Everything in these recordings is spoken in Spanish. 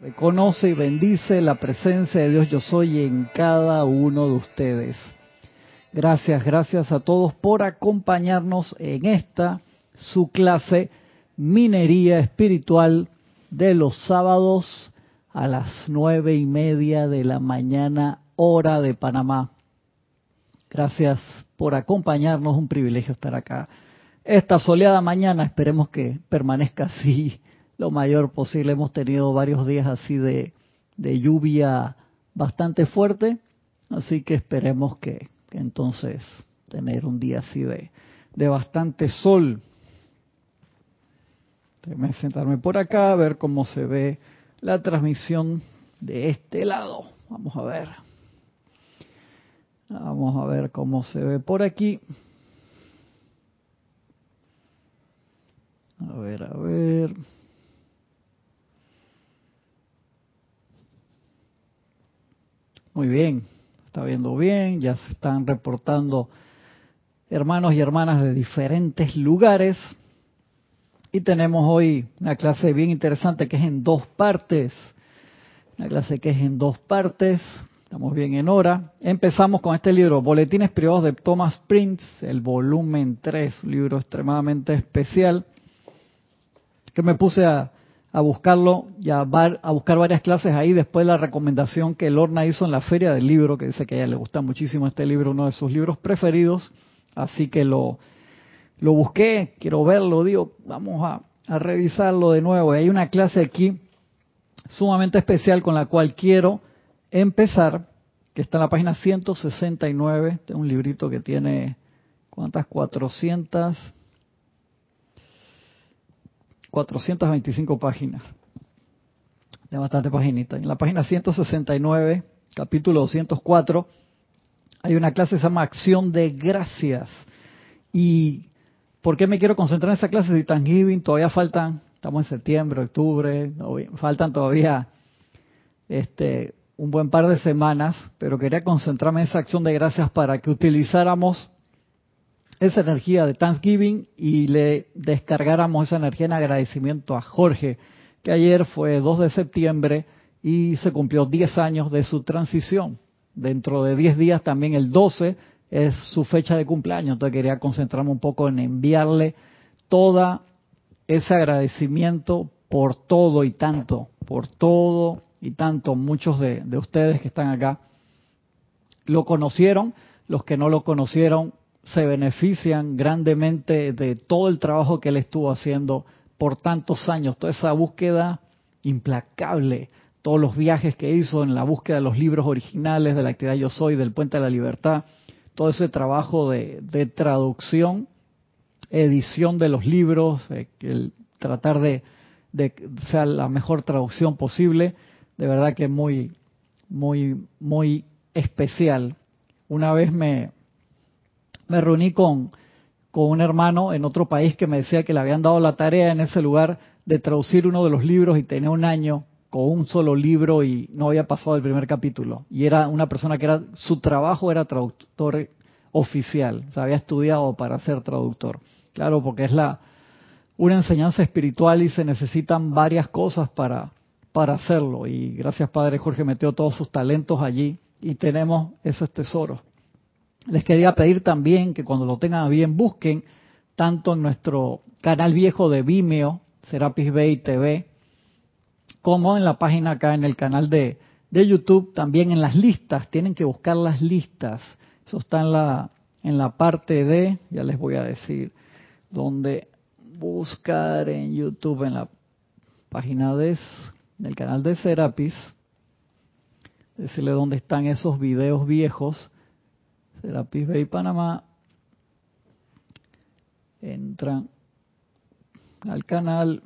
Reconoce y bendice la presencia de Dios yo soy en cada uno de ustedes. Gracias, gracias a todos por acompañarnos en esta, su clase Minería Espiritual de los sábados a las nueve y media de la mañana, hora de Panamá. Gracias por acompañarnos, un privilegio estar acá. Esta soleada mañana, esperemos que permanezca así lo mayor posible. Hemos tenido varios días así de, lluvia bastante fuerte, así que esperemos que, entonces tener un día así de, de bastante sol. Déjame sentarme por acá a ver cómo se ve la transmisión de este lado. Vamos a ver. Vamos a ver cómo se ve por aquí. A ver, a ver. Muy bien, está viendo bien, ya se están reportando hermanos y hermanas de diferentes lugares. Y tenemos hoy una clase bien interesante que es en dos partes. Una clase que es en dos partes. Estamos bien en hora. Empezamos con este libro, Boletines Privados de Thomas Prince, el volumen 3, libro extremadamente especial, que me puse a, a buscarlo y a, buscar varias clases ahí después de la recomendación que Lorna hizo en la feria del libro, que dice que a ella le gusta muchísimo este libro, uno de sus libros preferidos, así que lo, lo busqué, quiero verlo, digo, vamos a, a revisarlo de nuevo. Y hay una clase aquí sumamente especial con la cual quiero empezar, que está en la página 169, es un librito que tiene, ¿cuántas? 400 425 páginas. De bastante paginita. En la página 169, capítulo 204, hay una clase que se llama Acción de Gracias. ¿Y por qué me quiero concentrar en esa clase de Thanksgiving? Todavía faltan, estamos en septiembre, octubre, faltan todavía este, un buen par de semanas, pero quería concentrarme en esa acción de gracias para que utilizáramos esa energía de Thanksgiving y le descargáramos esa energía en agradecimiento a Jorge, que ayer fue 2 de septiembre y se cumplió 10 años de su transición. Dentro de 10 días también el 12 es su fecha de cumpleaños, entonces quería concentrarme un poco en enviarle toda ese agradecimiento por todo y tanto, por todo y tanto. Muchos de, de ustedes que están acá lo conocieron, los que no lo conocieron se benefician grandemente de todo el trabajo que él estuvo haciendo por tantos años, toda esa búsqueda implacable, todos los viajes que hizo en la búsqueda de los libros originales de la actividad Yo Soy, del Puente de la Libertad, todo ese trabajo de, traducción, edición de los libros, eh, el tratar de, de sea la mejor traducción posible, de verdad que muy, muy, muy especial. Una vez me, me reuní con, con un hermano en otro país que me decía que le habían dado la tarea en ese lugar de traducir uno de los libros y tenía un año con un solo libro y no había pasado el primer capítulo. Y era una persona que era, su trabajo era traductor oficial, o sea, había estudiado para ser traductor. Claro, porque es la una enseñanza espiritual y se necesitan varias cosas para, para hacerlo. Y gracias Padre Jorge metió todos sus talentos allí y tenemos esos tesoros. Les quería pedir también que cuando lo tengan bien busquen tanto en nuestro canal viejo de Vimeo, Serapis Bay TV, como en la página acá en el canal de, de YouTube, también en las listas, tienen que buscar las listas. Eso está en la, en la parte de, ya les voy a decir, donde buscar en YouTube, en la página de, del canal de Serapis, decirle dónde están esos videos viejos Serapis Bay Panamá, entran al canal,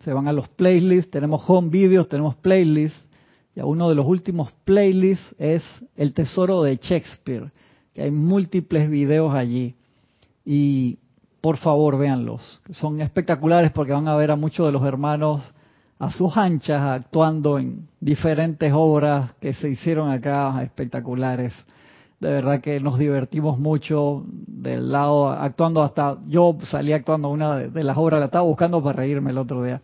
se van a los playlists, tenemos home videos, tenemos playlists, y uno de los últimos playlists es El Tesoro de Shakespeare, que hay múltiples videos allí. Y por favor, véanlos. Son espectaculares porque van a ver a muchos de los hermanos a sus anchas actuando en diferentes obras que se hicieron acá espectaculares de verdad que nos divertimos mucho del lado actuando hasta yo salí actuando una de, las obras la estaba buscando para reírme el otro día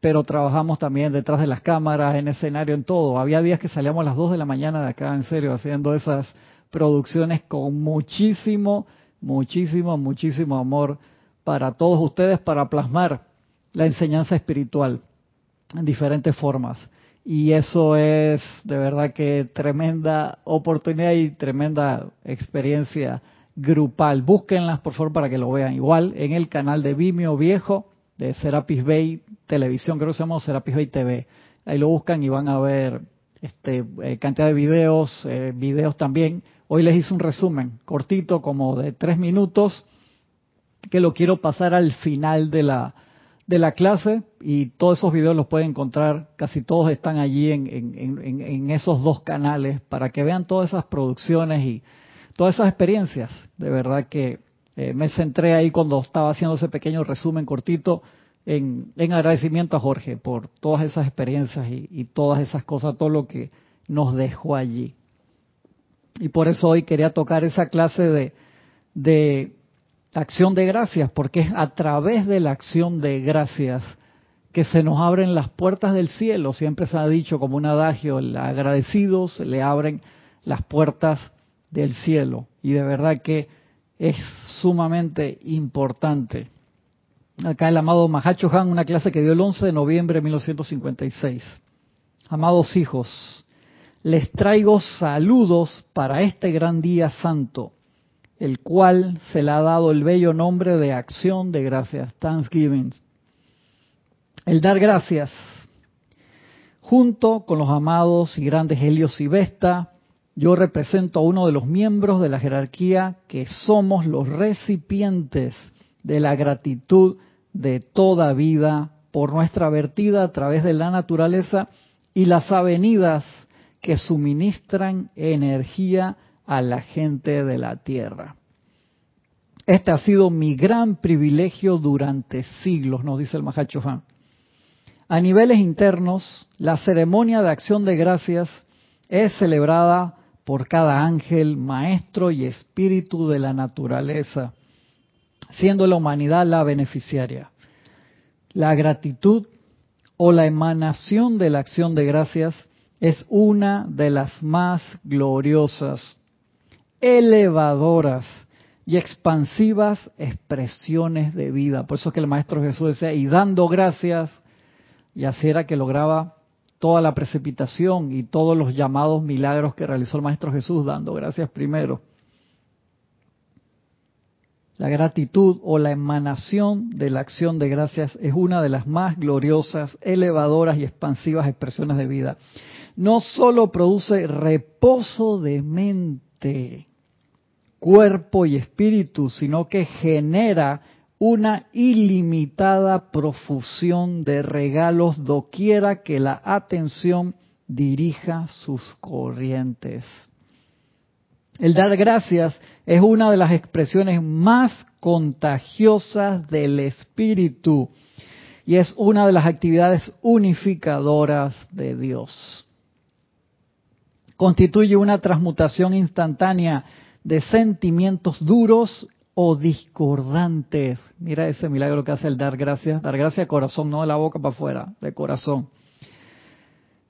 pero trabajamos también detrás de las cámaras, en escenario, en todo. Había días que salíamos a las 2 de la mañana de acá, en serio, haciendo esas producciones con muchísimo, muchísimo, muchísimo amor para todos ustedes, para plasmar la enseñanza espiritual en diferentes formas. Y eso es de verdad que tremenda oportunidad y tremenda experiencia grupal. Búsquenlas, por favor, para que lo vean. Igual en el canal de Vimeo Viejo de Serapis Bay Televisión, creo que se llama Serapis Bay TV. Ahí lo buscan y van a ver este, eh, cantidad de videos, eh, videos también. Hoy les hice un resumen cortito, como de tres minutos, que lo quiero pasar al final de la, de la clase y todos esos videos los pueden encontrar, casi todos están allí en, en, en, esos dos canales para que vean todas esas producciones y todas esas experiencias. De verdad que eh, me centré ahí cuando estaba haciendo ese pequeño resumen cortito en, agradecimiento a Jorge por todas esas experiencias y, todas esas cosas, todo lo que nos dejó allí. Y por eso hoy quería tocar esa clase de, de acción de gracias, porque es a través de la acción de gracias que se nos abren las puertas del cielo. Siempre se ha dicho como un adagio, el agradecido se le abren las puertas del cielo. Y de verdad que es sumamente importante. Acá el amado Mahacho Han, una clase que dio el 11 de noviembre de 1956. Amados hijos, les traigo saludos para este gran día santo, el cual se le ha dado el bello nombre de acción de gracias, Thanksgiving. El dar gracias, junto con los amados y grandes Helios y Vesta, yo represento a uno de los miembros de la jerarquía que somos los recipientes de la gratitud de toda vida por nuestra vertida a través de la naturaleza y las avenidas que suministran energía a la gente de la tierra. Este ha sido mi gran privilegio durante siglos, nos dice el Mahacho A niveles internos, la ceremonia de acción de gracias es celebrada por cada ángel, maestro y espíritu de la naturaleza, siendo la humanidad la beneficiaria. La gratitud o la emanación de la acción de gracias es una de las más gloriosas, elevadoras y expansivas expresiones de vida. Por eso es que el Maestro Jesús decía, y dando gracias, y así era que lograba toda la precipitación y todos los llamados milagros que realizó el Maestro Jesús, dando gracias primero. La gratitud o la emanación de la acción de gracias es una de las más gloriosas, elevadoras y expansivas expresiones de vida. No solo produce reposo de mente, cuerpo y espíritu, sino que genera una ilimitada profusión de regalos doquiera que la atención dirija sus corrientes. El dar gracias es una de las expresiones más contagiosas del espíritu y es una de las actividades unificadoras de Dios. Constituye una transmutación instantánea de sentimientos duros o discordantes. Mira ese milagro que hace el dar gracias, dar gracias de corazón, no de la boca para afuera, de corazón.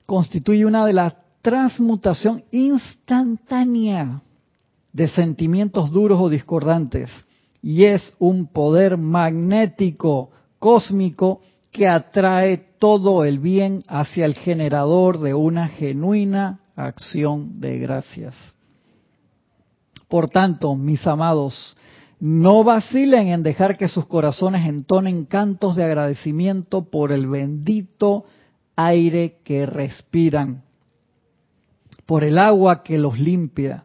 Constituye una de las transmutación instantánea de sentimientos duros o discordantes y es un poder magnético cósmico que atrae todo el bien hacia el generador de una genuina acción de gracias. Por tanto, mis amados, no vacilen en dejar que sus corazones entonen cantos de agradecimiento por el bendito aire que respiran, por el agua que los limpia,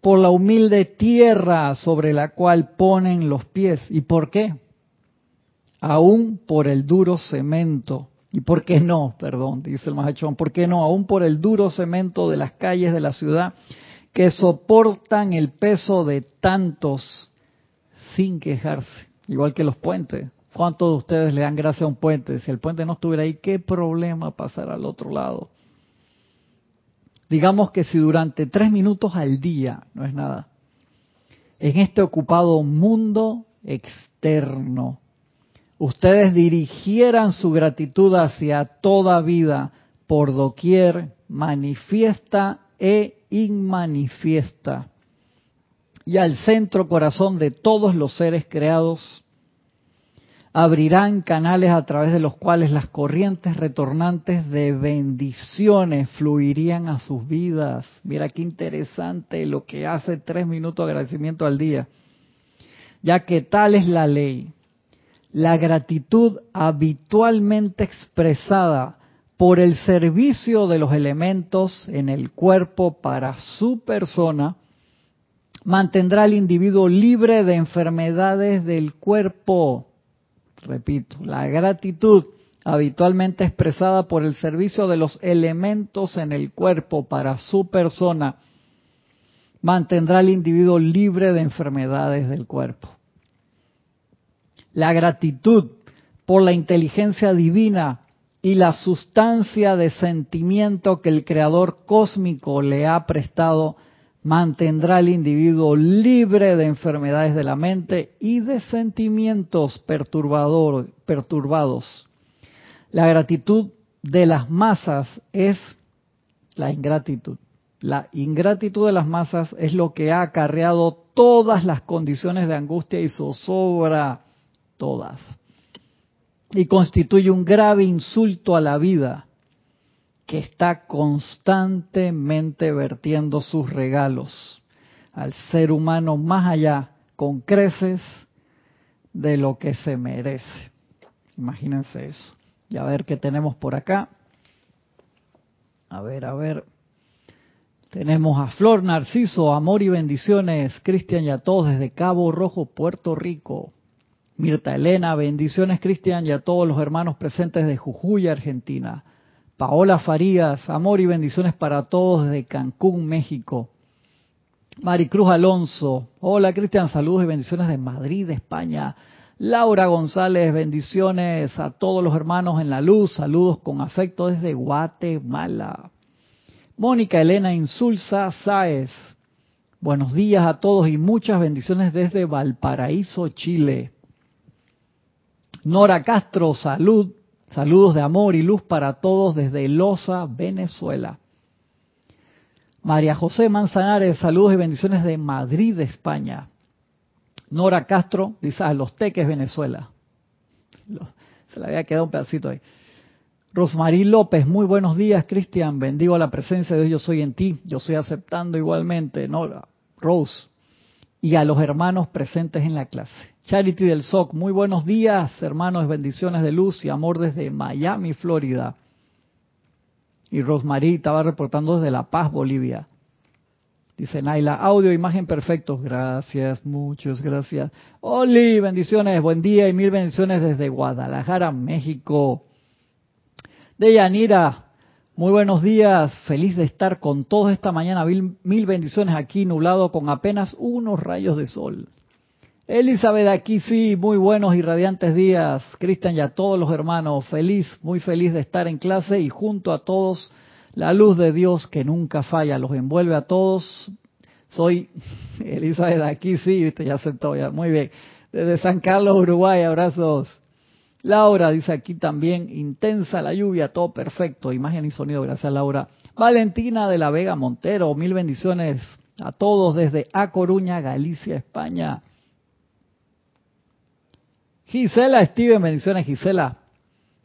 por la humilde tierra sobre la cual ponen los pies. ¿Y por qué? Aún por el duro cemento. ¿Y por qué no? Perdón, dice el Mahachón. ¿Por qué no? Aún por el duro cemento de las calles de la ciudad que soportan el peso de tantos sin quejarse, igual que los puentes. ¿Cuántos de ustedes le dan gracias a un puente? Si el puente no estuviera ahí, ¿qué problema pasar al otro lado? Digamos que si durante tres minutos al día, no es nada, en este ocupado mundo externo, ustedes dirigieran su gratitud hacia toda vida, por doquier, manifiesta e inmanifiesta, y al centro corazón de todos los seres creados, abrirán canales a través de los cuales las corrientes retornantes de bendiciones fluirían a sus vidas. Mira qué interesante lo que hace tres minutos de agradecimiento al día. Ya que tal es la ley. La gratitud habitualmente expresada por el servicio de los elementos en el cuerpo para su persona mantendrá al individuo libre de enfermedades del cuerpo repito, la gratitud habitualmente expresada por el servicio de los elementos en el cuerpo para su persona, mantendrá al individuo libre de enfermedades del cuerpo. La gratitud por la inteligencia divina y la sustancia de sentimiento que el Creador cósmico le ha prestado mantendrá al individuo libre de enfermedades de la mente y de sentimientos perturbados. La gratitud de las masas es la ingratitud. La ingratitud de las masas es lo que ha acarreado todas las condiciones de angustia y zozobra, todas. Y constituye un grave insulto a la vida que está constantemente vertiendo sus regalos al ser humano más allá, con creces de lo que se merece. Imagínense eso. Y a ver qué tenemos por acá. A ver, a ver. Tenemos a Flor Narciso, amor y bendiciones, Cristian y a todos desde Cabo Rojo, Puerto Rico. Mirta Elena, bendiciones Cristian y a todos los hermanos presentes de Jujuy, Argentina. Paola Farías, amor y bendiciones para todos desde Cancún, México. Maricruz Alonso, hola Cristian, saludos y bendiciones de Madrid, España. Laura González, bendiciones a todos los hermanos en la luz, saludos con afecto desde Guatemala. Mónica Elena Insulza Sáez, buenos días a todos y muchas bendiciones desde Valparaíso, Chile. Nora Castro, salud Saludos de amor y luz para todos desde Loza, Venezuela. María José Manzanares, saludos y bendiciones de Madrid, España. Nora Castro, dice, a Los Teques, Venezuela. Se le había quedado un pedacito ahí. Rosmarí López, muy buenos días, Cristian. Bendigo la presencia de Dios, yo soy en ti. Yo estoy aceptando igualmente, Nora, Rose. Y a los hermanos presentes en la clase. Charity del SOC, muy buenos días, hermanos, bendiciones de luz y amor desde Miami, Florida. Y Rosmarie estaba reportando desde La Paz, Bolivia. Dice Naila, audio, imagen perfectos. Gracias, muchas gracias. Oli, bendiciones, buen día y mil bendiciones desde Guadalajara, México. Deyanira, muy buenos días, feliz de estar con todos esta mañana. mil bendiciones aquí, nublado con apenas unos rayos de sol. Elizabeth, aquí sí, muy buenos y radiantes días. Cristian y a todos los hermanos, feliz, muy feliz de estar en clase y junto a todos la luz de Dios que nunca falla, los envuelve a todos. Soy Elizabeth, aquí sí, ya aceptó, ya, muy bien. Desde San Carlos, Uruguay, abrazos. Laura dice aquí también, intensa la lluvia, todo perfecto, imagen y sonido, gracias Laura. Valentina de la Vega Montero, mil bendiciones a todos desde A Coruña, Galicia, España. Gisela Steven, bendiciones Gisela.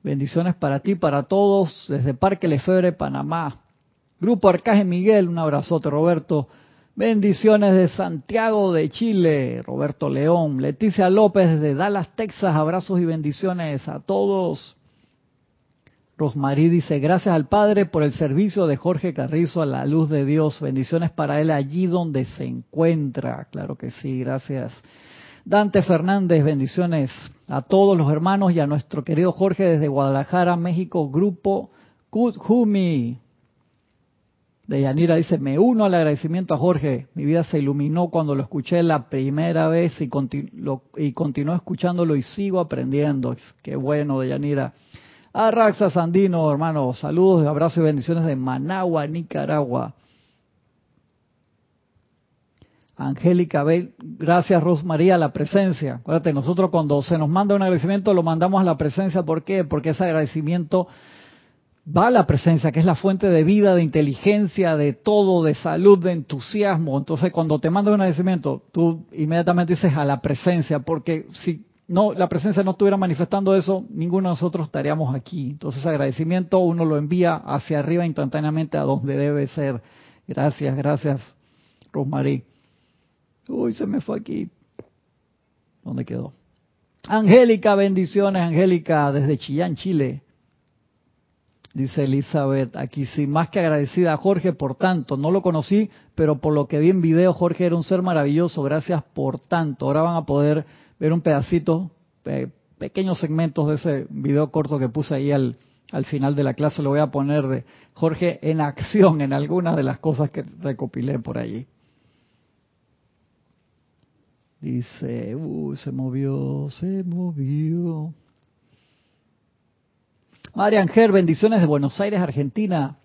Bendiciones para ti, para todos, desde Parque Lefebre, Panamá. Grupo Arcaje Miguel, un abrazote Roberto. Bendiciones de Santiago de Chile, Roberto León. Leticia López desde Dallas, Texas, abrazos y bendiciones a todos. Rosmarí dice, gracias al Padre por el servicio de Jorge Carrizo a la luz de Dios. Bendiciones para él allí donde se encuentra. Claro que sí, gracias. Dante Fernández, bendiciones a todos los hermanos y a nuestro querido Jorge desde Guadalajara, México, grupo Kudhumi. De Yanira dice, me uno al agradecimiento a Jorge. Mi vida se iluminó cuando lo escuché la primera vez y, continu escuchándolo y sigo aprendiendo. Qué bueno, de Yanira. A Raxa Sandino, hermano, saludos, abrazos y bendiciones de Managua, Nicaragua. Angélica Bell, gracias Rosmaría, la presencia. Acuérdate, nosotros cuando se nos manda un agradecimiento lo mandamos a la presencia. ¿Por qué? Porque ese agradecimiento va a la presencia, que es la fuente de vida, de inteligencia, de todo, de salud, de entusiasmo. Entonces, cuando te manda un agradecimiento, tú inmediatamente dices a la presencia, porque si no la presencia no estuviera manifestando eso, ninguno de nosotros estaríamos aquí. Entonces, agradecimiento uno lo envía hacia arriba instantáneamente a donde debe ser. Gracias, gracias, Rosmarie. Uy, se me fue aquí. ¿Dónde quedó? Angélica, bendiciones, Angélica, desde Chillán, Chile. Dice Elizabeth, aquí sí, más que agradecida a Jorge por tanto. No lo conocí, pero por lo que vi en video, Jorge era un ser maravilloso. Gracias por tanto. Ahora van a poder ver un pedacito, pequeños segmentos de ese video corto que puse ahí al, al final de la clase. Lo voy a poner de Jorge en acción en algunas de las cosas que recopilé por allí. Dice, uh, se movió, se movió. María Ángel, bendiciones de Buenos Aires, Argentina.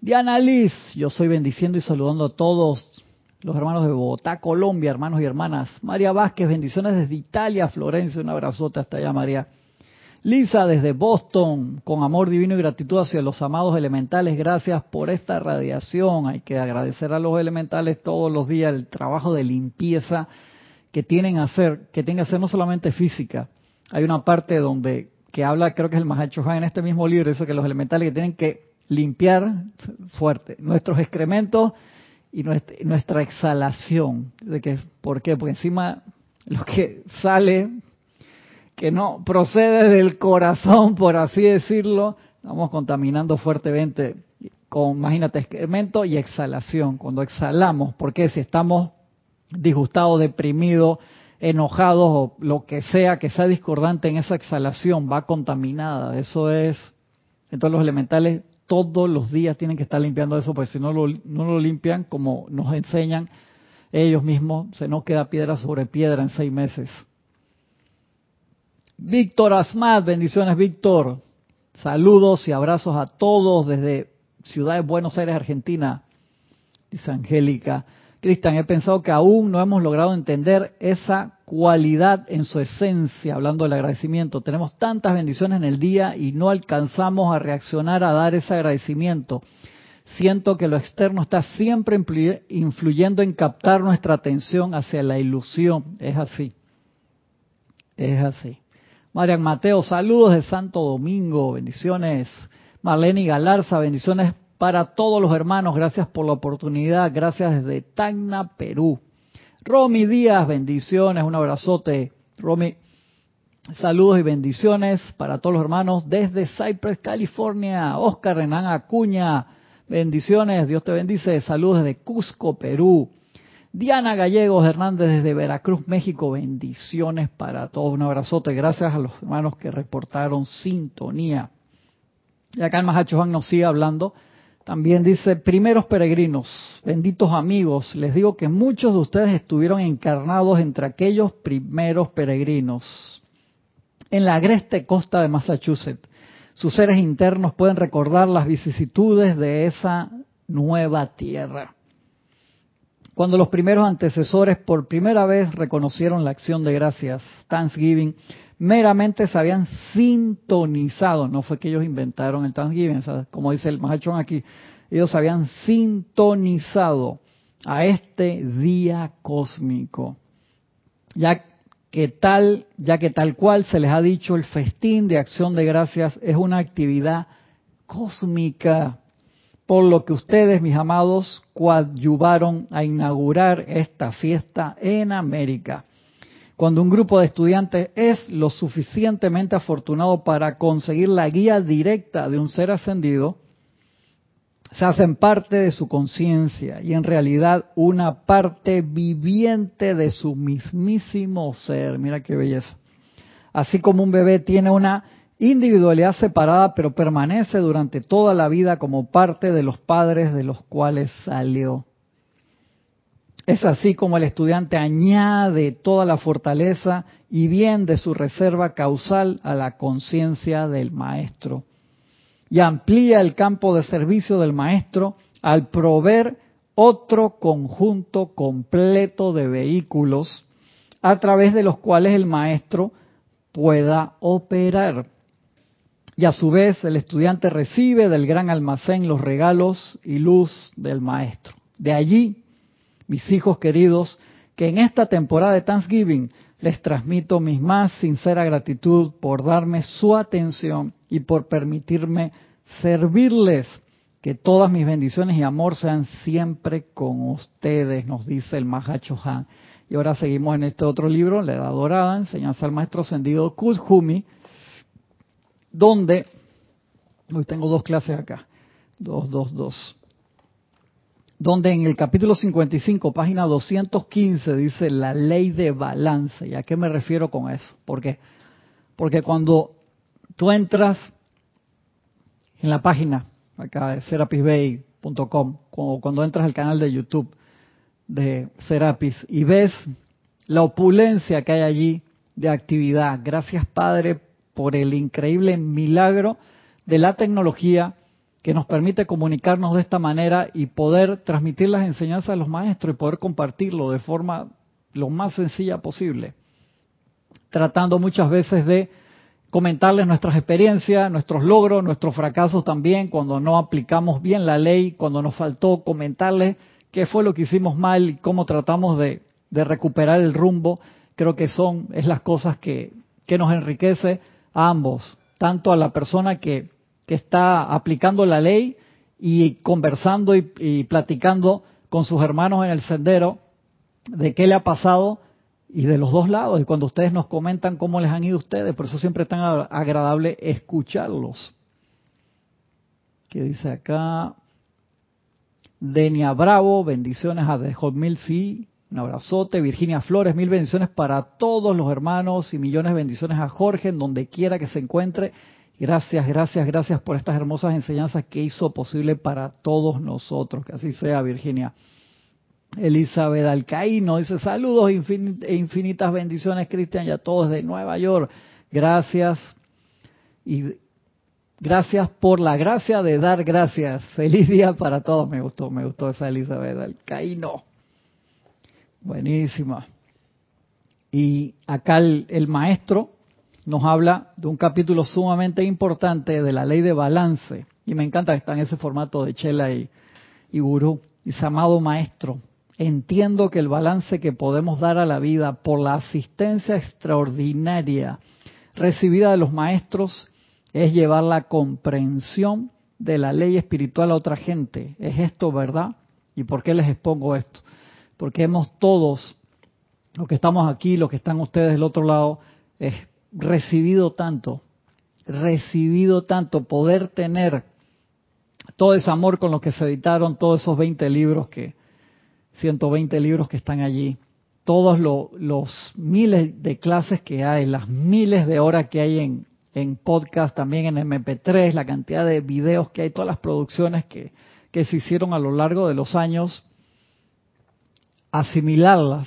Diana Liz, yo soy bendiciendo y saludando a todos los hermanos de Bogotá, Colombia, hermanos y hermanas. María Vázquez, bendiciones desde Italia, Florencia, un abrazote hasta allá, María. Lisa, desde Boston, con amor divino y gratitud hacia los amados elementales, gracias por esta radiación. Hay que agradecer a los elementales todos los días el trabajo de limpieza que tienen hacer, que tienen que hacer no solamente física. Hay una parte donde que habla, creo que es el Mahacho en este mismo libro, eso que los elementales que tienen que limpiar fuerte nuestros excrementos y nuestra, exhalación. De que, ¿Por qué? Porque encima lo que sale, que no procede del corazón, por así decirlo, vamos contaminando fuertemente con, imagínate, excremento y exhalación. Cuando exhalamos, porque si estamos disgustados, deprimidos, enojados o lo que sea que sea discordante en esa exhalación va contaminada. Eso es, entonces los elementales todos los días tienen que estar limpiando eso, porque si no lo, no lo limpian, como nos enseñan ellos mismos, se nos queda piedra sobre piedra en seis meses. Víctor Asmat, bendiciones Víctor. Saludos y abrazos a todos desde Ciudad de Buenos Aires, Argentina. Dice Angélica. Cristian, he pensado que aún no hemos logrado entender esa cualidad en su esencia, hablando del agradecimiento. Tenemos tantas bendiciones en el día y no alcanzamos a reaccionar a dar ese agradecimiento. Siento que lo externo está siempre influyendo en captar nuestra atención hacia la ilusión. Es así. Es así. Marian Mateo, saludos de Santo Domingo, bendiciones. Marlene Galarza, bendiciones para todos los hermanos. Gracias por la oportunidad. Gracias desde Tacna, Perú. Romy Díaz, bendiciones. Un abrazote. Romy, saludos y bendiciones para todos los hermanos desde Cypress, California. Oscar Renan Acuña, bendiciones. Dios te bendice. Saludos desde Cusco, Perú. Diana Gallegos Hernández desde Veracruz, México. Bendiciones para todos. Un abrazote. Gracias a los hermanos que reportaron sintonía. Y acá el Mahacho Juan nos sigue hablando también dice, primeros peregrinos, benditos amigos, les digo que muchos de ustedes estuvieron encarnados entre aquellos primeros peregrinos en la agreste costa de Massachusetts. Sus seres internos pueden recordar las vicisitudes de esa nueva tierra. Cuando los primeros antecesores por primera vez reconocieron la acción de gracias, Thanksgiving, meramente se habían sintonizado, no fue que ellos inventaron el Thanksgiving, como dice el Mahachón aquí, ellos se habían sintonizado a este día cósmico. Ya que tal, ya que tal cual se les ha dicho, el festín de acción de gracias es una actividad cósmica, por lo que ustedes, mis amados, coadyuvaron a inaugurar esta fiesta en América. Cuando un grupo de estudiantes es lo suficientemente afortunado para conseguir la guía directa de un ser ascendido, se hacen parte de su conciencia y en realidad una parte viviente de su mismísimo ser. Mira qué belleza. Así como un bebé tiene una individualidad separada, pero permanece durante toda la vida como parte de los padres de los cuales salió. Es así como el estudiante añade toda la fortaleza y bien de su reserva causal a la conciencia del maestro. Y amplía el campo de servicio del maestro al proveer otro conjunto completo de vehículos a través de los cuales el maestro pueda operar. Y a su vez el estudiante recibe del gran almacén los regalos y luz del maestro. De allí, mis hijos queridos, que en esta temporada de Thanksgiving les transmito mi más sincera gratitud por darme su atención y por permitirme servirles. Que todas mis bendiciones y amor sean siempre con ustedes, nos dice el Mahacho Han. Y ahora seguimos en este otro libro, La Edad Dorada, Enseñanza al Maestro Ascendido Kuzhumi, donde, hoy tengo dos clases acá, dos, dos, dos, donde en el capítulo 55, página 215, dice la ley de balance. ¿Y a qué me refiero con eso? ¿Por qué? Porque cuando tú entras en la página acá de serapisbay.com, o cuando entras al canal de YouTube de Serapis y ves la opulencia que hay allí de actividad. Gracias Padre por el increíble milagro de la tecnología que nos permite comunicarnos de esta manera y poder transmitir las enseñanzas de los maestros y poder compartirlo de forma lo más sencilla posible, tratando muchas veces de comentarles nuestras experiencias, nuestros logros, nuestros fracasos también, cuando no aplicamos bien la ley, cuando nos faltó comentarles qué fue lo que hicimos mal y cómo tratamos de, recuperar el rumbo, creo que son, es las cosas que, que nos enriquece a ambos, tanto a la persona que, que está aplicando la ley y conversando y, platicando con sus hermanos en el sendero de qué le ha pasado y de los dos lados, y cuando ustedes nos comentan cómo les han ido ustedes, por eso siempre es tan agradable escucharlos. ¿Qué dice acá? Denia Bravo, bendiciones a The Hot Mil sí, un abrazote. Virginia Flores, mil bendiciones para todos los hermanos y millones de bendiciones a Jorge en donde quiera que se encuentre. Gracias, gracias, gracias por estas hermosas enseñanzas que hizo posible para todos nosotros. Que así sea, Virginia. Elizabeth Alcaíno dice saludos e infinitas bendiciones, Cristian, y a todos de Nueva York. Gracias y gracias por la gracia de dar gracias. Feliz día para todos. Me gustó, me gustó esa Elizabeth Alcaíno. Buenísima. Y acá el, maestro nos habla de un capítulo sumamente importante de la ley de balance. Y me encanta que está en ese formato de Chela y, y Gurú. Dice, amado maestro, entiendo que el balance que podemos dar a la vida por la asistencia extraordinaria recibida de los maestros es llevar la comprensión de la ley espiritual a otra gente. ¿Es esto verdad? ¿Y por qué les expongo esto? Porque hemos todos, los que estamos aquí, los que están ustedes del otro lado, recibido tanto, recibido tanto, poder tener todo ese amor con lo que se editaron todos esos 20 libros que, 120 libros que están allí, todos los miles de clases que hay, las miles de horas que hay en, en podcast, también en MP3, la cantidad de videos que hay, todas las producciones que, que se hicieron a lo largo de los años, asimilarlas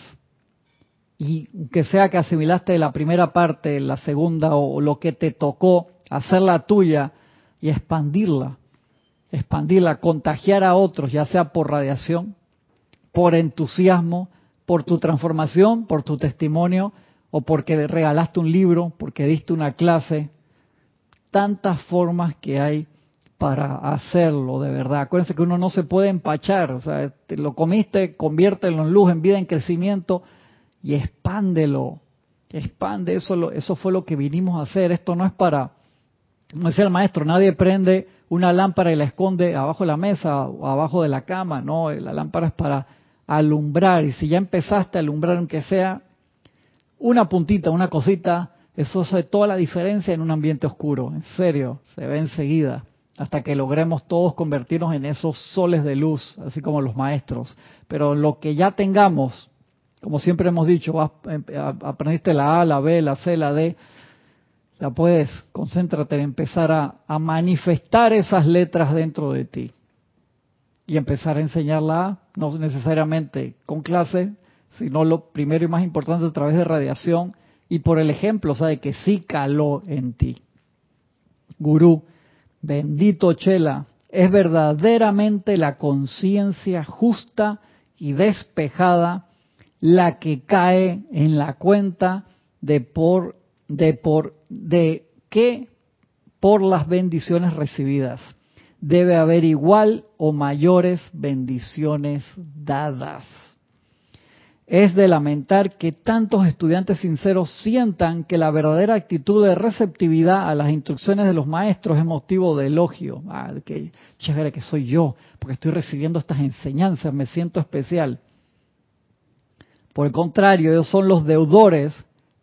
y que sea que asimilaste la primera parte, la segunda o lo que te tocó, hacerla tuya y expandirla, expandirla, contagiar a otros, ya sea por radiación, por entusiasmo, por tu transformación, por tu testimonio, o porque regalaste un libro, porque diste una clase. Tantas formas que hay para hacerlo de verdad. Acuérdense que uno no se puede empachar, o sea, te lo comiste, conviértelo en luz, en vida, en crecimiento y expándelo. Expande, eso, eso fue lo que vinimos a hacer. Esto no es para, como decía el maestro, nadie prende una lámpara y la esconde abajo de la mesa o abajo de la cama, no, la lámpara es para alumbrar. Y si ya empezaste a alumbrar, aunque sea una puntita, una cosita, eso hace toda la diferencia en un ambiente oscuro. En serio, se ve enseguida. Hasta que logremos todos convertirnos en esos soles de luz, así como los maestros. Pero lo que ya tengamos, como siempre hemos dicho, em, aprendiste la A, la B, la C, la D, ya puedes, concéntrate en empezar a, a manifestar esas letras dentro de ti y empezar a enseñarla, no necesariamente con clase, sino lo primero y más importante a través de radiación y por el ejemplo, o sea, de que sí caló en ti. Gurú, bendito Chela, es verdaderamente la conciencia justa y despejada la que cae en la cuenta de por de por que por las bendiciones recibidas debe haber igual o mayores bendiciones dadas. Es de lamentar que tantos estudiantes sinceros sientan que la verdadera actitud de receptividad a las instrucciones de los maestros es motivo de elogio. Ah, que chévere que soy yo, porque estoy recibiendo estas enseñanzas, me siento especial. Por el contrario, ellos son los deudores,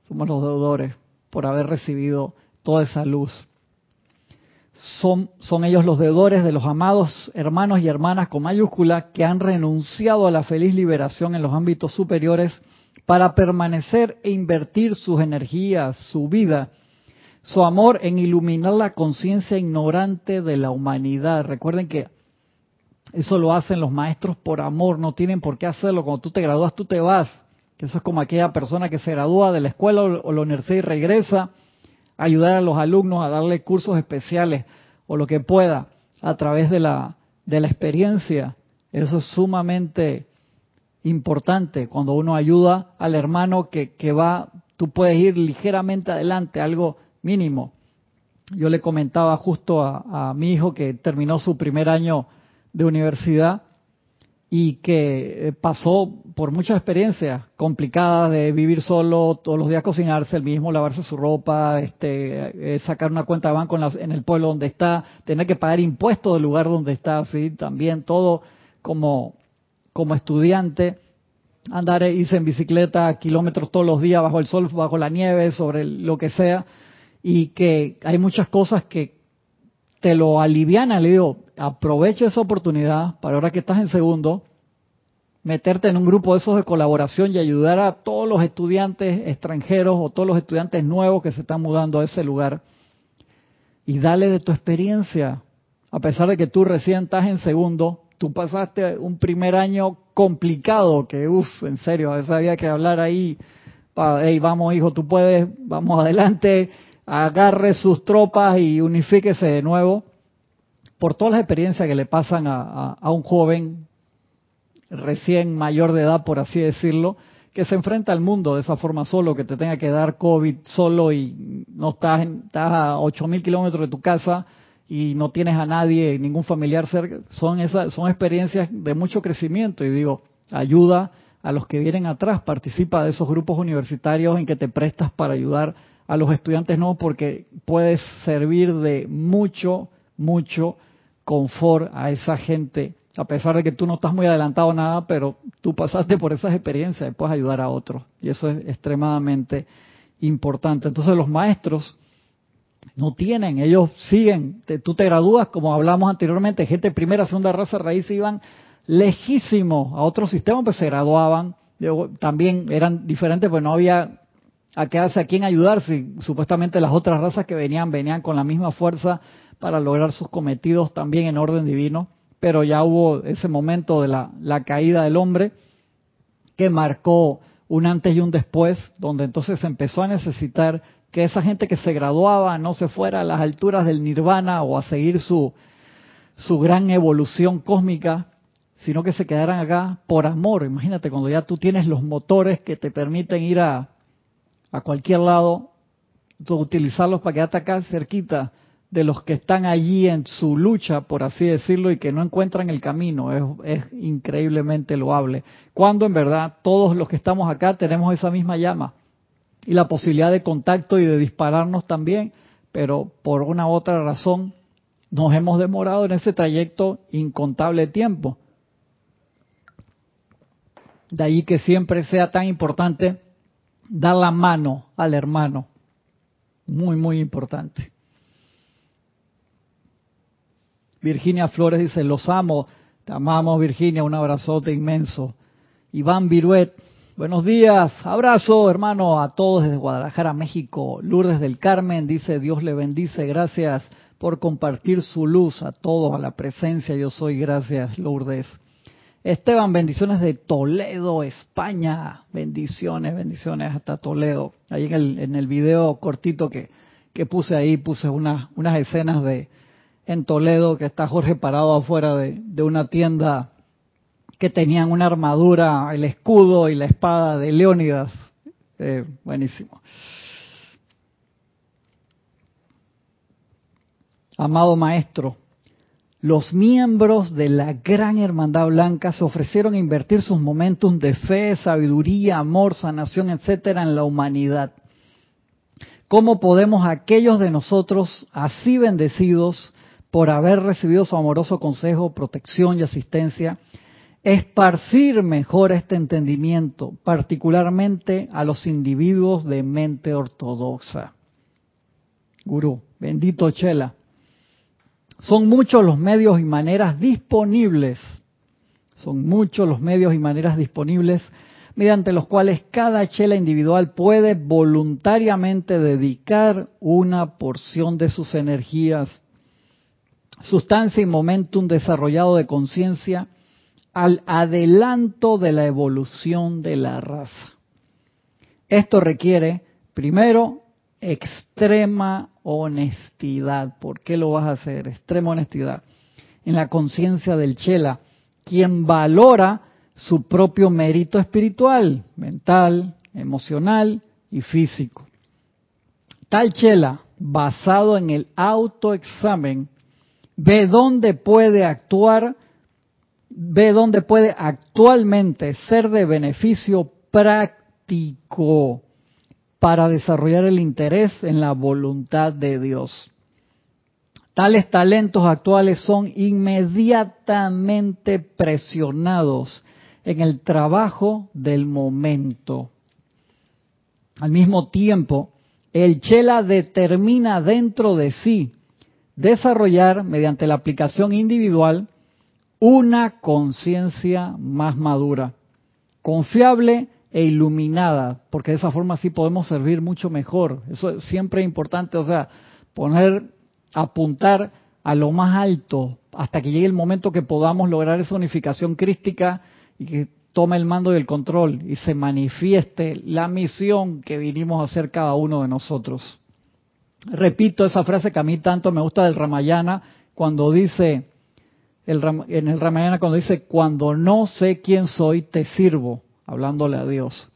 somos los deudores por haber recibido toda esa luz son, ellos los deudores de los amados hermanos y hermanas con mayúscula que han renunciado a la feliz liberación en los ámbitos superiores para permanecer e invertir sus energías, su vida, su amor en iluminar la conciencia ignorante de la humanidad. Recuerden que eso lo hacen los maestros por amor, no tienen por qué hacerlo. Cuando tú te gradúas, tú te vas. Eso es como aquella persona que se gradúa de la escuela o la universidad y regresa ayudar a los alumnos a darle cursos especiales o lo que pueda a través de la, de la experiencia. Eso es sumamente importante cuando uno ayuda al hermano que, que va, tú puedes ir ligeramente adelante, algo mínimo. Yo le comentaba justo a, a mi hijo que terminó su primer año de universidad y que eh, pasó por muchas experiencias complicadas de vivir solo, todos los días cocinarse el mismo, lavarse su ropa, este, eh, sacar una cuenta de banco en, el pueblo donde está, tener que pagar impuestos del lugar donde está, sí, también todo como, como estudiante, andar e irse en bicicleta kilómetros todos los días bajo el sol, bajo la nieve, sobre lo que sea, y que hay muchas cosas que te lo aliviana, le digo, aprovecha esa oportunidad para ahora que estás en segundo, meterte en un grupo de esos de colaboración y ayudar a todos los estudiantes extranjeros o todos los estudiantes nuevos que se están mudando a ese lugar y dale de tu experiencia. A pesar de que tú recién estás en segundo, tú pasaste un primer año complicado que, uff, en serio, a veces había que hablar ahí, hey, vamos hijo, tú puedes, vamos adelante, agarre sus tropas y unifíquese de nuevo por todas las experiencias que le pasan a, un joven recién mayor de edad, por así decirlo, que se enfrenta al mundo de esa forma solo, que te tenga que dar COVID solo y no estás, estás a 8.000 kilómetros de tu casa y no tienes a nadie, ningún familiar son, esas, son experiencias de mucho crecimiento y digo, ayuda a los que vienen atrás, participa de esos grupos universitarios en que te prestas para ayudar a los estudiantes no, porque puedes servir de mucho, mucho confort a esa gente, a pesar de que tú no estás muy adelantado nada, pero tú pasaste por esas experiencias y puedes ayudar a otros. Y eso es extremadamente importante. Entonces los maestros no tienen, ellos siguen, tú te gradúas, como hablamos anteriormente, gente primera, segunda raza raíz iban lejísimos a otro sistema, pues se graduaban, también eran diferentes, pues no había a quedarse a quién ayudar si supuestamente las otras razas que venían venían con la misma fuerza para lograr sus cometidos también en orden divino, pero ya hubo ese momento de la, la caída del hombre que marcó un antes y un después, donde entonces se empezó a necesitar que esa gente que se graduaba no se fuera a las alturas del nirvana o a seguir su, su gran evolución cósmica, sino que se quedaran acá por amor. Imagínate cuando ya tú tienes los motores que te permiten ir a, a cualquier lado, utilizarlos para quedarte acá cerquita de los que están allí en su lucha, por así decirlo, y que no encuentran el camino. Es, es, increíblemente loable. Cuando en verdad todos los que estamos acá tenemos esa misma llama y la posibilidad de contacto y de dispararnos también, pero por una u otra razón nos hemos demorado en ese trayecto incontable tiempo. De ahí que siempre sea tan importante dar la mano al hermano. Muy, muy importante. Virginia Flores dice, los amo, te amamos Virginia, un abrazote inmenso. Iván Viruet, buenos días, abrazo hermano a todos desde Guadalajara, México. Lourdes del Carmen dice, Dios le bendice, gracias por compartir su luz a todos, a la presencia, yo soy, gracias Lourdes. Esteban, bendiciones de Toledo, España. Bendiciones, bendiciones hasta Toledo. Ahí en el, en el video cortito que, que puse ahí, puse unas, unas escenas de en Toledo que está Jorge parado afuera de, de una tienda que tenían una armadura, el escudo y la espada de Leónidas. Eh, buenísimo. Amado Maestro, los miembros de la Gran Hermandad Blanca se ofrecieron a invertir sus momentos de fe, sabiduría, amor, sanación, etcétera, en la humanidad. ¿Cómo podemos aquellos de nosotros, así bendecidos por haber recibido su amoroso consejo, protección y asistencia, esparcir mejor este entendimiento, particularmente a los individuos de mente ortodoxa? Gurú, bendito Chela. Son muchos los medios y maneras disponibles, son muchos los medios y maneras disponibles mediante los cuales cada chela individual puede voluntariamente dedicar una porción de sus energías, sustancia y momentum desarrollado de conciencia al adelanto de la evolución de la raza. Esto requiere, primero, extrema honestidad. ¿Por qué lo vas a hacer? Extrema honestidad. En la conciencia del Chela, quien valora su propio mérito espiritual, mental, emocional y físico. Tal Chela, basado en el autoexamen, ve dónde puede actuar, ve dónde puede actualmente ser de beneficio práctico para desarrollar el interés en la voluntad de Dios. Tales talentos actuales son inmediatamente presionados en el trabajo del momento. Al mismo tiempo, el Chela determina dentro de sí desarrollar, mediante la aplicación individual, una conciencia más madura, confiable e iluminada, porque de esa forma sí podemos servir mucho mejor. Eso es siempre importante, o sea, poner, apuntar a lo más alto hasta que llegue el momento que podamos lograr esa unificación crística y que tome el mando y el control y se manifieste la misión que vinimos a hacer cada uno de nosotros. Repito esa frase que a mí tanto me gusta del Ramayana cuando dice, el, en el Ramayana cuando dice, cuando no sé quién soy, te sirvo hablándole a Dios.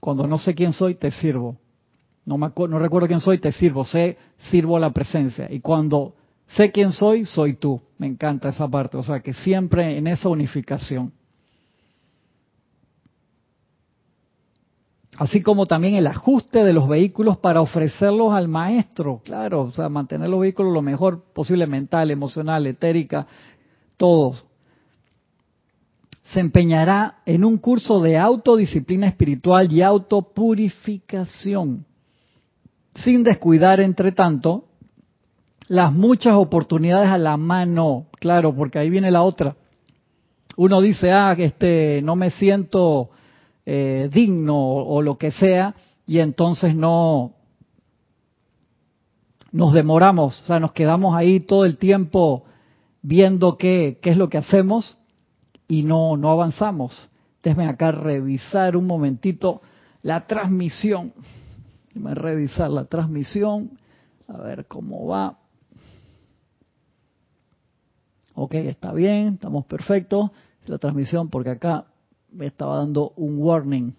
Cuando no sé quién soy, te sirvo. No, me no recuerdo quién soy, te sirvo. Sé, sirvo a la presencia. Y cuando sé quién soy, soy tú. Me encanta esa parte. O sea, que siempre en esa unificación. Así como también el ajuste de los vehículos para ofrecerlos al maestro. Claro, o sea, mantener los vehículos lo mejor posible, mental, emocional, etérica, todos se empeñará en un curso de autodisciplina espiritual y autopurificación, sin descuidar, entre tanto, las muchas oportunidades a la mano, claro, porque ahí viene la otra. Uno dice, ah, este, no me siento eh, digno o, o lo que sea, y entonces no nos demoramos, o sea, nos quedamos ahí todo el tiempo viendo qué, qué es lo que hacemos y no, avanzamos. Déjenme acá revisar un momentito la transmisión. Déjenme revisar la transmisión, a ver cómo va. Ok, está bien, estamos perfectos. La transmisión, porque acá me estaba dando un warning,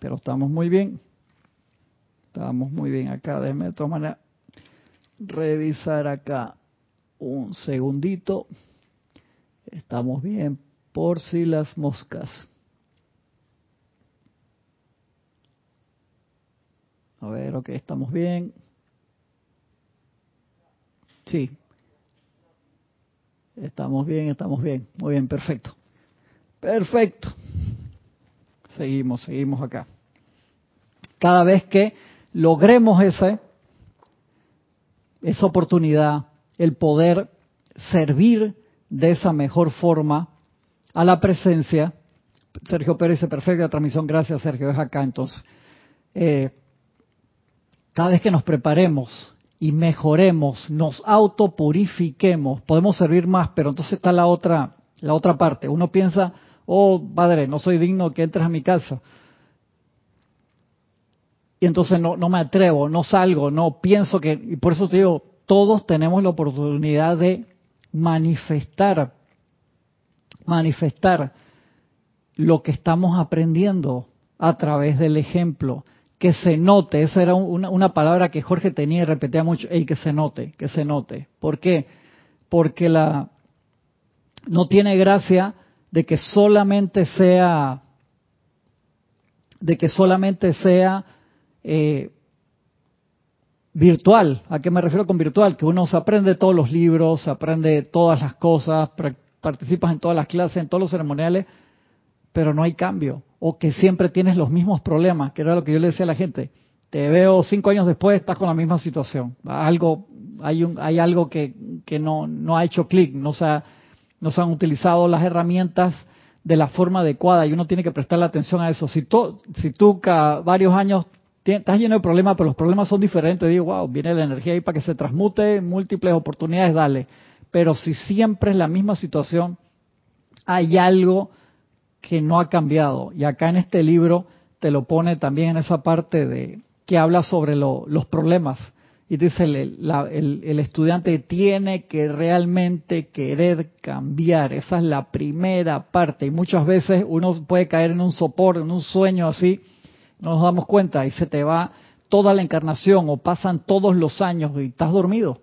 pero estamos muy bien. Estamos muy bien acá. Déjenme de todas maneras revisar acá un segundito. Estamos bien por si las moscas. A ver, ok, estamos bien. Sí. Estamos bien, estamos bien. Muy bien, perfecto. Perfecto. Seguimos, seguimos acá. Cada vez que logremos ese, esa oportunidad, el poder servir de esa mejor forma a la presencia. Sergio Pérez dice, perfecta transmisión, gracias Sergio, es acá entonces. Eh, cada vez que nos preparemos y mejoremos, nos autopurifiquemos, podemos servir más, pero entonces está la otra, la otra parte. Uno piensa, oh padre, no soy digno que entres a mi casa. Y entonces no, no me atrevo, no salgo, no pienso que, y por eso te digo, todos tenemos la oportunidad de manifestar, manifestar lo que estamos aprendiendo a través del ejemplo, que se note, esa era una, palabra que Jorge tenía y repetía mucho, y que se note, que se note. ¿Por qué? Porque la no tiene gracia de que solamente sea de que solamente sea eh, virtual. ¿A qué me refiero con virtual? Que uno se aprende todos los libros, se aprende todas las cosas, participas en todas las clases, en todos los ceremoniales, pero no hay cambio. O que siempre tienes los mismos problemas, que era lo que yo le decía a la gente. Te veo cinco años después, estás con la misma situación. Algo, hay, un, hay algo que, no, ha hecho clic, no se, no se han utilizado las herramientas de la forma adecuada y uno tiene que prestarle atención a eso. Si, tú, si tú cada varios años estás lleno de problemas, pero los problemas son diferentes, digo, wow, viene la energía ahí para que se transmute, múltiples oportunidades, dale. Pero si siempre es la misma situación, hay algo que no ha cambiado. Y acá en este libro te lo pone también en esa parte de que habla sobre los problemas. Y dice, el, el, estudiante tiene que realmente querer cambiar. Esa es la primera parte. Y muchas veces uno puede caer en un soporte, en un sueño así, no nos damos cuenta y se te va toda la encarnación o pasan todos los años y estás dormido.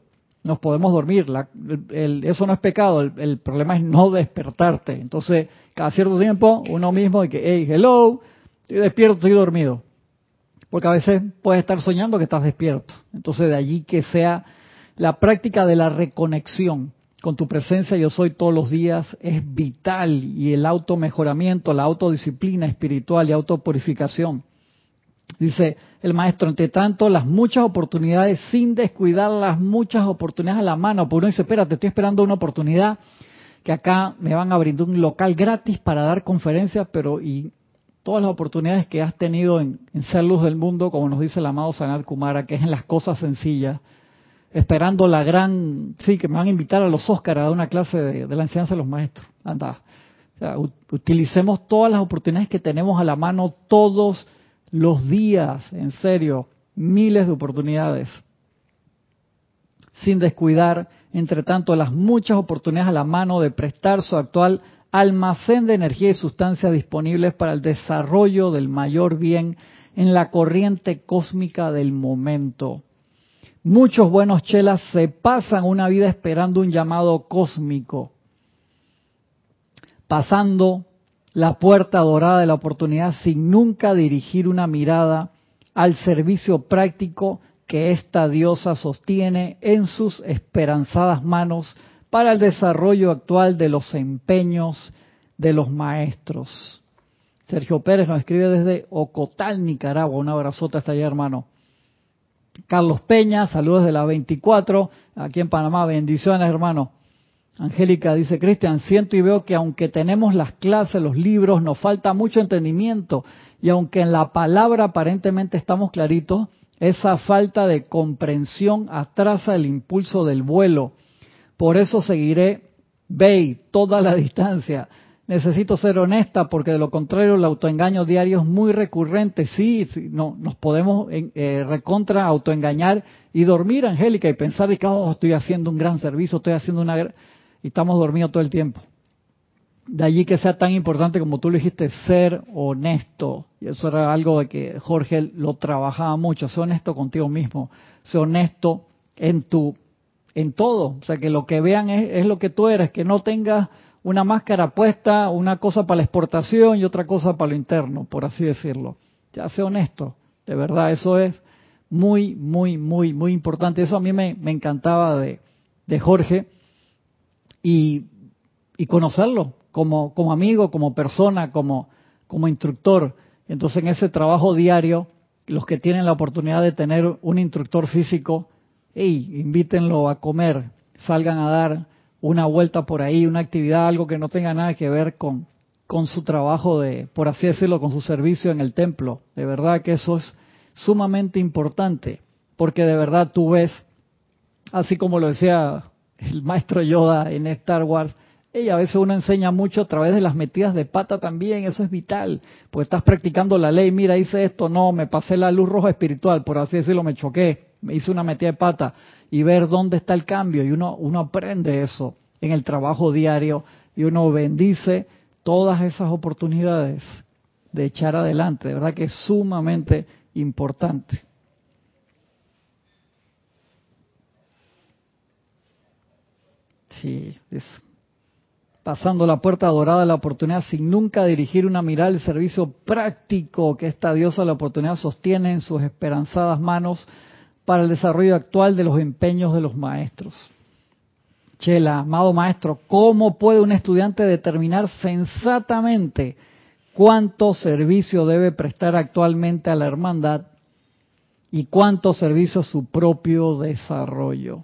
Nos podemos dormir, eso no es pecado, el, problema es no despertarte. Entonces, cada cierto tiempo, uno mismo, y que, hey, hello, estoy despierto, estoy dormido. Porque a veces puedes estar soñando que estás despierto. Entonces, de allí que sea la práctica de la reconexión con tu presencia yo soy todos los días es vital y el automejoramiento, la autodisciplina espiritual y autopurificación Dice el maestro, entre tanto, las muchas oportunidades sin descuidar las muchas oportunidades a la mano. Porque uno dice, espérate, estoy esperando una oportunidad que acá me van a brindar un local gratis para dar conferencias, pero y todas las oportunidades que has tenido en, ser luz del mundo, como nos dice el amado Sanat Kumara, que es en las cosas sencillas, esperando la gran, sí, que me van a invitar a los Óscar a dar una clase de, la enseñanza de los maestros. Anda, utilicemos todas las oportunidades que tenemos a la mano todos los días, en serio, miles de oportunidades, sin descuidar, entre tanto, las muchas oportunidades a la mano de prestar su actual almacén de energía y sustancia disponibles para el desarrollo del mayor bien en la corriente cósmica del momento. Muchos buenos chelas se pasan una vida esperando un llamado cósmico, pasando la puerta dorada de la oportunidad sin nunca dirigir una mirada al servicio práctico que esta diosa sostiene en sus esperanzadas manos para el desarrollo actual de los empeños de los maestros. Sergio Pérez nos escribe desde Ocotal, Nicaragua. Un abrazote hasta allá, hermano. Carlos Peña, saludos de la 24, aquí en Panamá. Bendiciones, hermano. Angélica dice, Cristian, siento y veo que aunque tenemos las clases, los libros, nos falta mucho entendimiento y aunque en la palabra aparentemente estamos claritos, esa falta de comprensión atrasa el impulso del vuelo. Por eso seguiré, ve toda la distancia. Necesito ser honesta porque de lo contrario el autoengaño diario es muy recurrente. Sí, no, nos podemos eh, recontra autoengañar y dormir, Angélica, y pensar que oh, estoy haciendo un gran servicio, estoy haciendo una y estamos dormidos todo el tiempo. De allí que sea tan importante como tú lo dijiste, ser honesto. Y eso era algo de que Jorge lo trabajaba mucho. Ser honesto contigo mismo. Ser honesto en tu, en todo. O sea, que lo que vean es, lo que tú eres. Que no tengas una máscara puesta, una cosa para la exportación y otra cosa para lo interno, por así decirlo. Ya sé honesto. De verdad, eso es muy, muy, muy, muy importante. Eso a mí me, me encantaba de, de Jorge y, conocerlo como, como amigo, como persona, como, como instructor. Entonces en ese trabajo diario, los que tienen la oportunidad de tener un instructor físico, hey, invítenlo a comer, salgan a dar una vuelta por ahí, una actividad, algo que no tenga nada que ver con, con su trabajo de, por así decirlo, con su servicio en el templo. De verdad que eso es sumamente importante, porque de verdad tú ves, así como lo decía el maestro Yoda en Star Wars, y a veces uno enseña mucho a través de las metidas de pata también, eso es vital, porque estás practicando la ley, mira, hice esto, no, me pasé la luz roja espiritual, por así decirlo, me choqué. me hice una metida de pata y ver dónde está el cambio y uno, uno aprende eso en el trabajo diario y uno bendice todas esas oportunidades de echar adelante. De verdad que es sumamente importante. Sí, es pasando la puerta dorada de la oportunidad sin nunca dirigir una mirada al servicio práctico que esta diosa de la oportunidad sostiene en sus esperanzadas manos para el desarrollo actual de los empeños de los maestros. Chela, amado maestro, ¿cómo puede un estudiante determinar sensatamente cuánto servicio debe prestar actualmente a la hermandad y cuánto servicio a su propio desarrollo?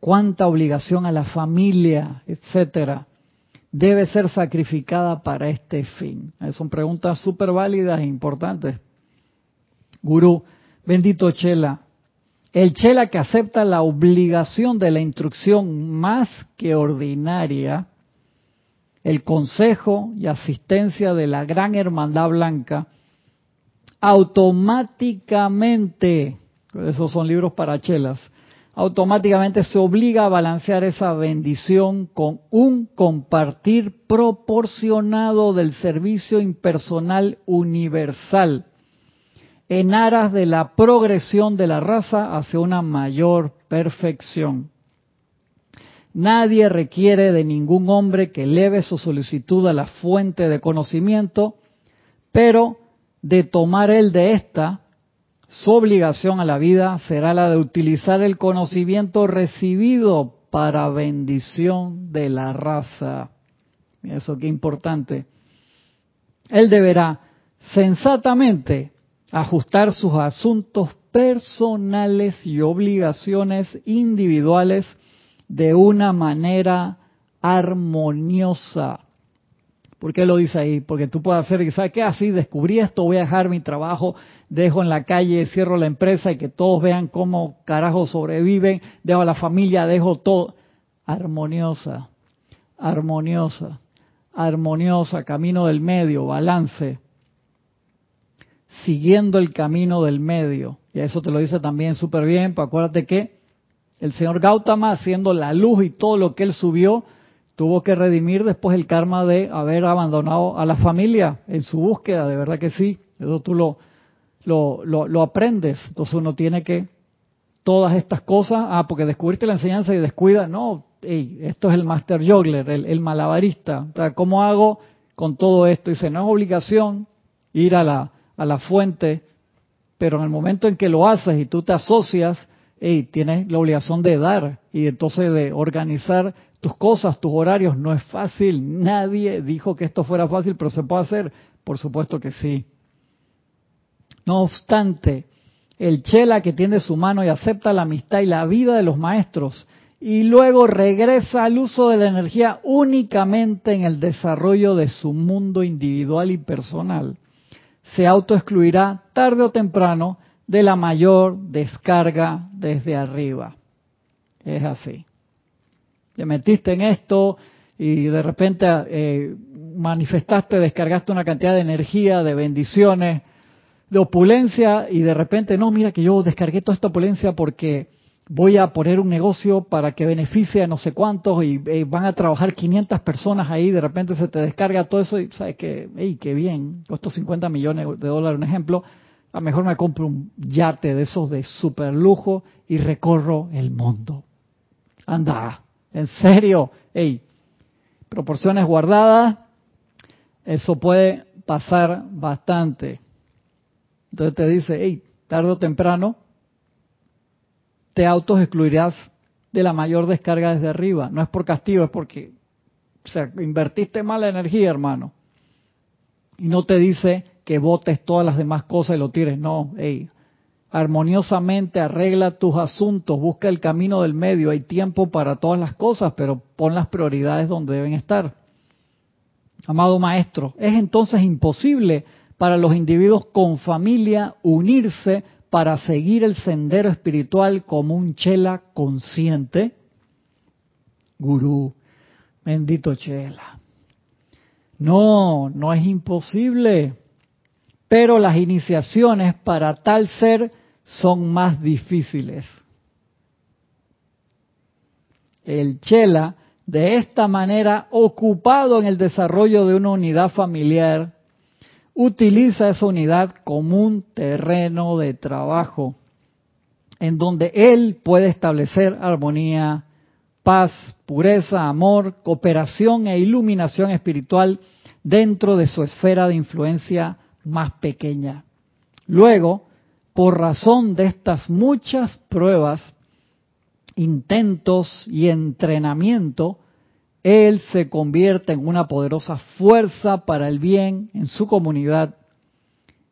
¿Cuánta obligación a la familia, etcétera? debe ser sacrificada para este fin? Son preguntas súper válidas e importantes. Gurú, bendito Chela, el Chela que acepta la obligación de la instrucción más que ordinaria, el consejo y asistencia de la gran hermandad blanca, automáticamente, esos son libros para chelas, automáticamente se obliga a balancear esa bendición con un compartir proporcionado del servicio impersonal universal en aras de la progresión de la raza hacia una mayor perfección. Nadie requiere de ningún hombre que eleve su solicitud a la fuente de conocimiento, pero de tomar él de esta, su obligación a la vida será la de utilizar el conocimiento recibido para bendición de la raza. Eso qué importante. Él deberá sensatamente ajustar sus asuntos personales y obligaciones individuales de una manera armoniosa ¿Por qué lo dice ahí? Porque tú puedes hacer, ¿sabes qué? Así descubrí esto, voy a dejar mi trabajo, dejo en la calle, cierro la empresa y que todos vean cómo carajo sobreviven, dejo a la familia, dejo todo. Armoniosa, armoniosa, armoniosa, camino del medio, balance, siguiendo el camino del medio. Y eso te lo dice también súper bien, pues acuérdate que el señor Gautama haciendo la luz y todo lo que él subió, tuvo que redimir después el karma de haber abandonado a la familia en su búsqueda, de verdad que sí, eso tú lo, lo, lo, aprendes, entonces uno tiene que todas estas cosas, ah, porque descubriste la enseñanza y descuida, no, esto es el master juggler, el, malabarista, ¿cómo hago con todo esto? Dice, no es obligación ir a la, a la fuente, pero en el momento en que lo haces y tú te asocias, hey, tienes la obligación de dar y entonces de organizar tus cosas, tus horarios. No es fácil. Nadie dijo que esto fuera fácil, pero se puede hacer. Por supuesto que sí. No obstante, el chela que tiende su mano y acepta la amistad y la vida de los maestros y luego regresa al uso de la energía únicamente en el desarrollo de su mundo individual y personal, se autoexcluirá tarde o temprano de la mayor descarga desde arriba. Es así. Te metiste en esto y de repente eh, manifestaste, descargaste una cantidad de energía, de bendiciones, de opulencia y de repente, no, mira que yo descargué toda esta opulencia porque voy a poner un negocio para que beneficie a no sé cuántos y eh, van a trabajar 500 personas ahí, de repente se te descarga todo eso y sabes que, hey, qué bien, costó 50 millones de dólares un ejemplo, a lo mejor me compro un yate de esos de super lujo y recorro el mundo. Anda, en serio, hey, proporciones guardadas, eso puede pasar bastante. Entonces te dice, hey, tarde o temprano te autos excluirás de la mayor descarga desde arriba. No es por castigo, es porque o sea, invertiste mala energía, hermano. Y no te dice que votes todas las demás cosas y lo tires. No, hey, armoniosamente arregla tus asuntos, busca el camino del medio. Hay tiempo para todas las cosas, pero pon las prioridades donde deben estar. Amado maestro, es entonces imposible para los individuos con familia unirse para seguir el sendero espiritual como un chela consciente. Gurú, bendito chela. No, no es imposible pero las iniciaciones para tal ser son más difíciles. El Chela, de esta manera, ocupado en el desarrollo de una unidad familiar, utiliza esa unidad como un terreno de trabajo en donde él puede establecer armonía, paz, pureza, amor, cooperación e iluminación espiritual dentro de su esfera de influencia más pequeña. Luego, por razón de estas muchas pruebas, intentos y entrenamiento, él se convierte en una poderosa fuerza para el bien en su comunidad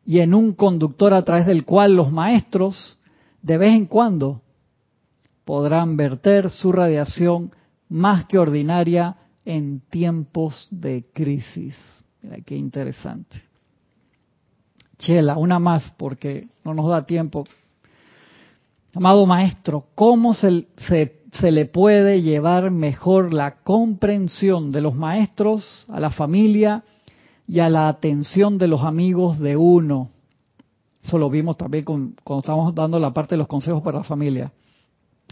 y en un conductor a través del cual los maestros, de vez en cuando, podrán verter su radiación más que ordinaria en tiempos de crisis. Mira qué interesante. Chela, una más porque no nos da tiempo. Amado maestro, ¿cómo se, se, le puede llevar mejor la comprensión de los maestros a la familia y a la atención de los amigos de uno? Eso lo vimos también con, cuando estábamos dando la parte de los consejos para la familia.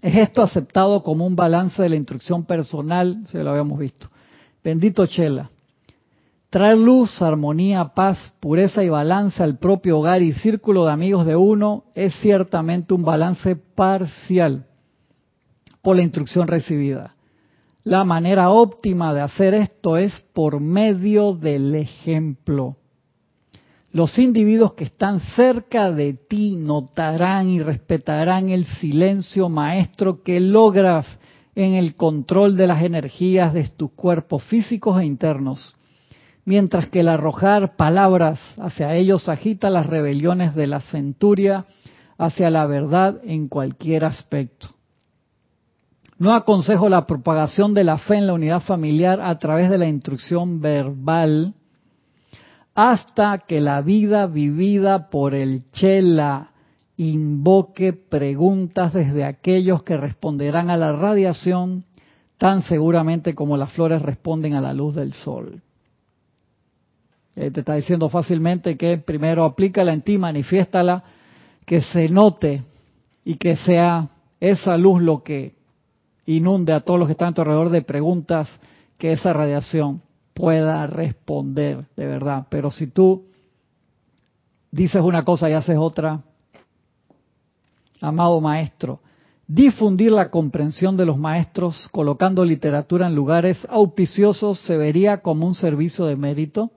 ¿Es esto aceptado como un balance de la instrucción personal? Se lo habíamos visto. Bendito Chela. Traer luz, armonía, paz, pureza y balance al propio hogar y círculo de amigos de uno es ciertamente un balance parcial por la instrucción recibida. La manera óptima de hacer esto es por medio del ejemplo. Los individuos que están cerca de ti notarán y respetarán el silencio maestro que logras en el control de las energías de tus cuerpos físicos e internos mientras que el arrojar palabras hacia ellos agita las rebeliones de la centuria hacia la verdad en cualquier aspecto. No aconsejo la propagación de la fe en la unidad familiar a través de la instrucción verbal hasta que la vida vivida por el Chela invoque preguntas desde aquellos que responderán a la radiación tan seguramente como las flores responden a la luz del sol. Eh, te está diciendo fácilmente que primero aplícala en ti, manifiéstala, que se note y que sea esa luz lo que inunde a todos los que están a tu alrededor de preguntas que esa radiación pueda responder de verdad. Pero si tú dices una cosa y haces otra, amado maestro, difundir la comprensión de los maestros colocando literatura en lugares auspiciosos se vería como un servicio de mérito.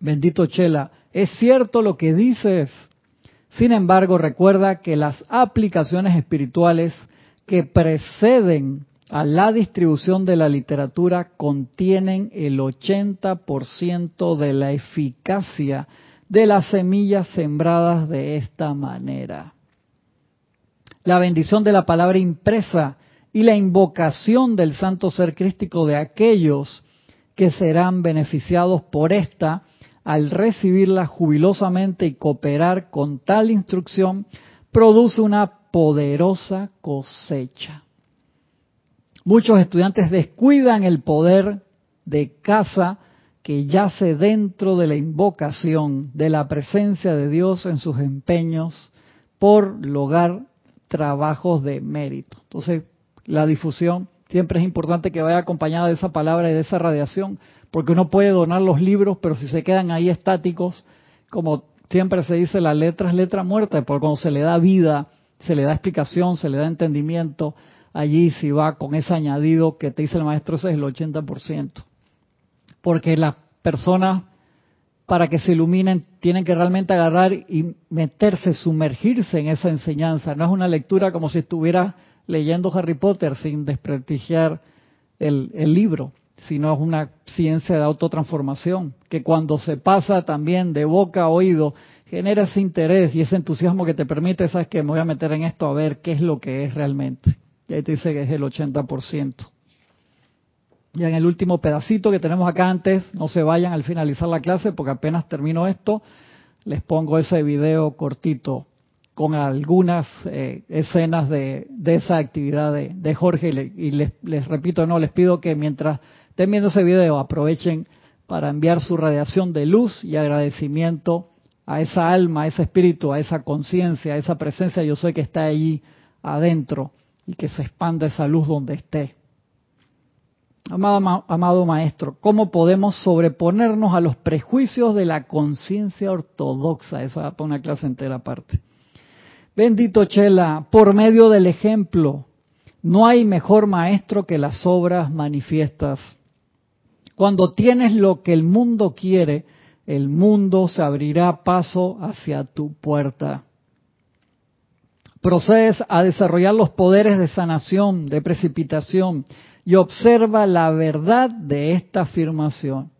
Bendito Chela, es cierto lo que dices. Sin embargo, recuerda que las aplicaciones espirituales que preceden a la distribución de la literatura contienen el 80% de la eficacia de las semillas sembradas de esta manera. La bendición de la palabra impresa y la invocación del santo ser crístico de aquellos que serán beneficiados por esta al recibirla jubilosamente y cooperar con tal instrucción, produce una poderosa cosecha. Muchos estudiantes descuidan el poder de casa que yace dentro de la invocación de la presencia de Dios en sus empeños por lograr trabajos de mérito. Entonces, la difusión siempre es importante que vaya acompañada de esa palabra y de esa radiación, porque uno puede donar los libros, pero si se quedan ahí estáticos, como siempre se dice, la letra es letra muerta, porque cuando se le da vida, se le da explicación, se le da entendimiento, allí si va con ese añadido que te dice el maestro, ese es el 80%. Porque las personas, para que se iluminen, tienen que realmente agarrar y meterse, sumergirse en esa enseñanza. No es una lectura como si estuviera leyendo Harry Potter sin desprestigiar el, el libro sino es una ciencia de autotransformación, que cuando se pasa también de boca a oído, genera ese interés y ese entusiasmo que te permite, sabes que me voy a meter en esto a ver qué es lo que es realmente. Y ahí te dice que es el 80%. Y en el último pedacito que tenemos acá antes, no se vayan al finalizar la clase, porque apenas termino esto, les pongo ese video cortito con algunas eh, escenas de, esa actividad de, Jorge y, les, les repito, no, les pido que mientras estén viendo ese video, aprovechen para enviar su radiación de luz y agradecimiento a esa alma, a ese espíritu, a esa conciencia, a esa presencia, yo sé que está allí adentro y que se expanda esa luz donde esté. Amado, amado maestro, ¿cómo podemos sobreponernos a los prejuicios de la conciencia ortodoxa? Esa va para una clase entera aparte. Bendito Chela, por medio del ejemplo, no hay mejor maestro que las obras manifiestas. Cuando tienes lo que el mundo quiere, el mundo se abrirá paso hacia tu puerta. Procedes a desarrollar los poderes de sanación, de precipitación, y observa la verdad de esta afirmación.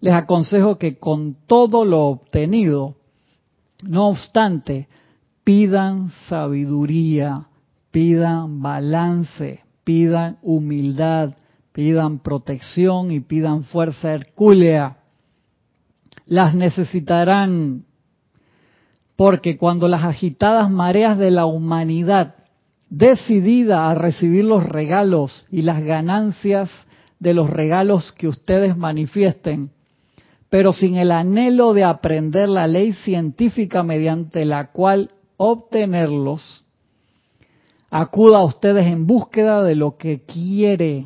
Les aconsejo que con todo lo obtenido, no obstante, pidan sabiduría, pidan balance, pidan humildad, pidan protección y pidan fuerza hercúlea. Las necesitarán porque cuando las agitadas mareas de la humanidad decidida a recibir los regalos y las ganancias de los regalos que ustedes manifiesten, pero sin el anhelo de aprender la ley científica mediante la cual obtenerlos, acuda a ustedes en búsqueda de lo que quiere.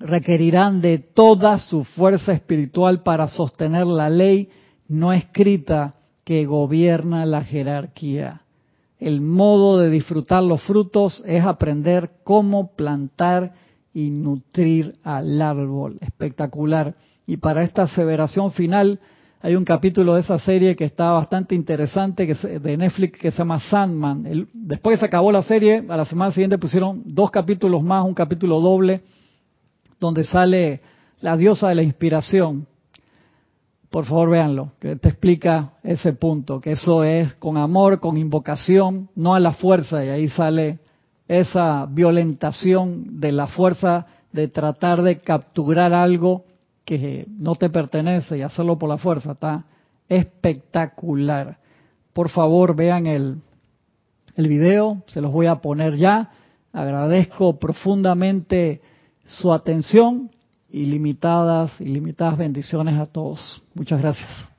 Requerirán de toda su fuerza espiritual para sostener la ley no escrita que gobierna la jerarquía el modo de disfrutar los frutos es aprender cómo plantar y nutrir al árbol. Espectacular. Y para esta aseveración final hay un capítulo de esa serie que está bastante interesante que de Netflix que se llama Sandman. después que se acabó la serie, a la semana siguiente pusieron dos capítulos más, un capítulo doble, donde sale la diosa de la inspiración, por favor, véanlo, que te explica ese punto, que eso es con amor, con invocación, no a la fuerza, y ahí sale esa violentación de la fuerza de tratar de capturar algo que no te pertenece y hacerlo por la fuerza. Está espectacular. Por favor, vean el, el video, se los voy a poner ya. Agradezco profundamente su atención ilimitadas, ilimitadas bendiciones a todos. Muchas gracias.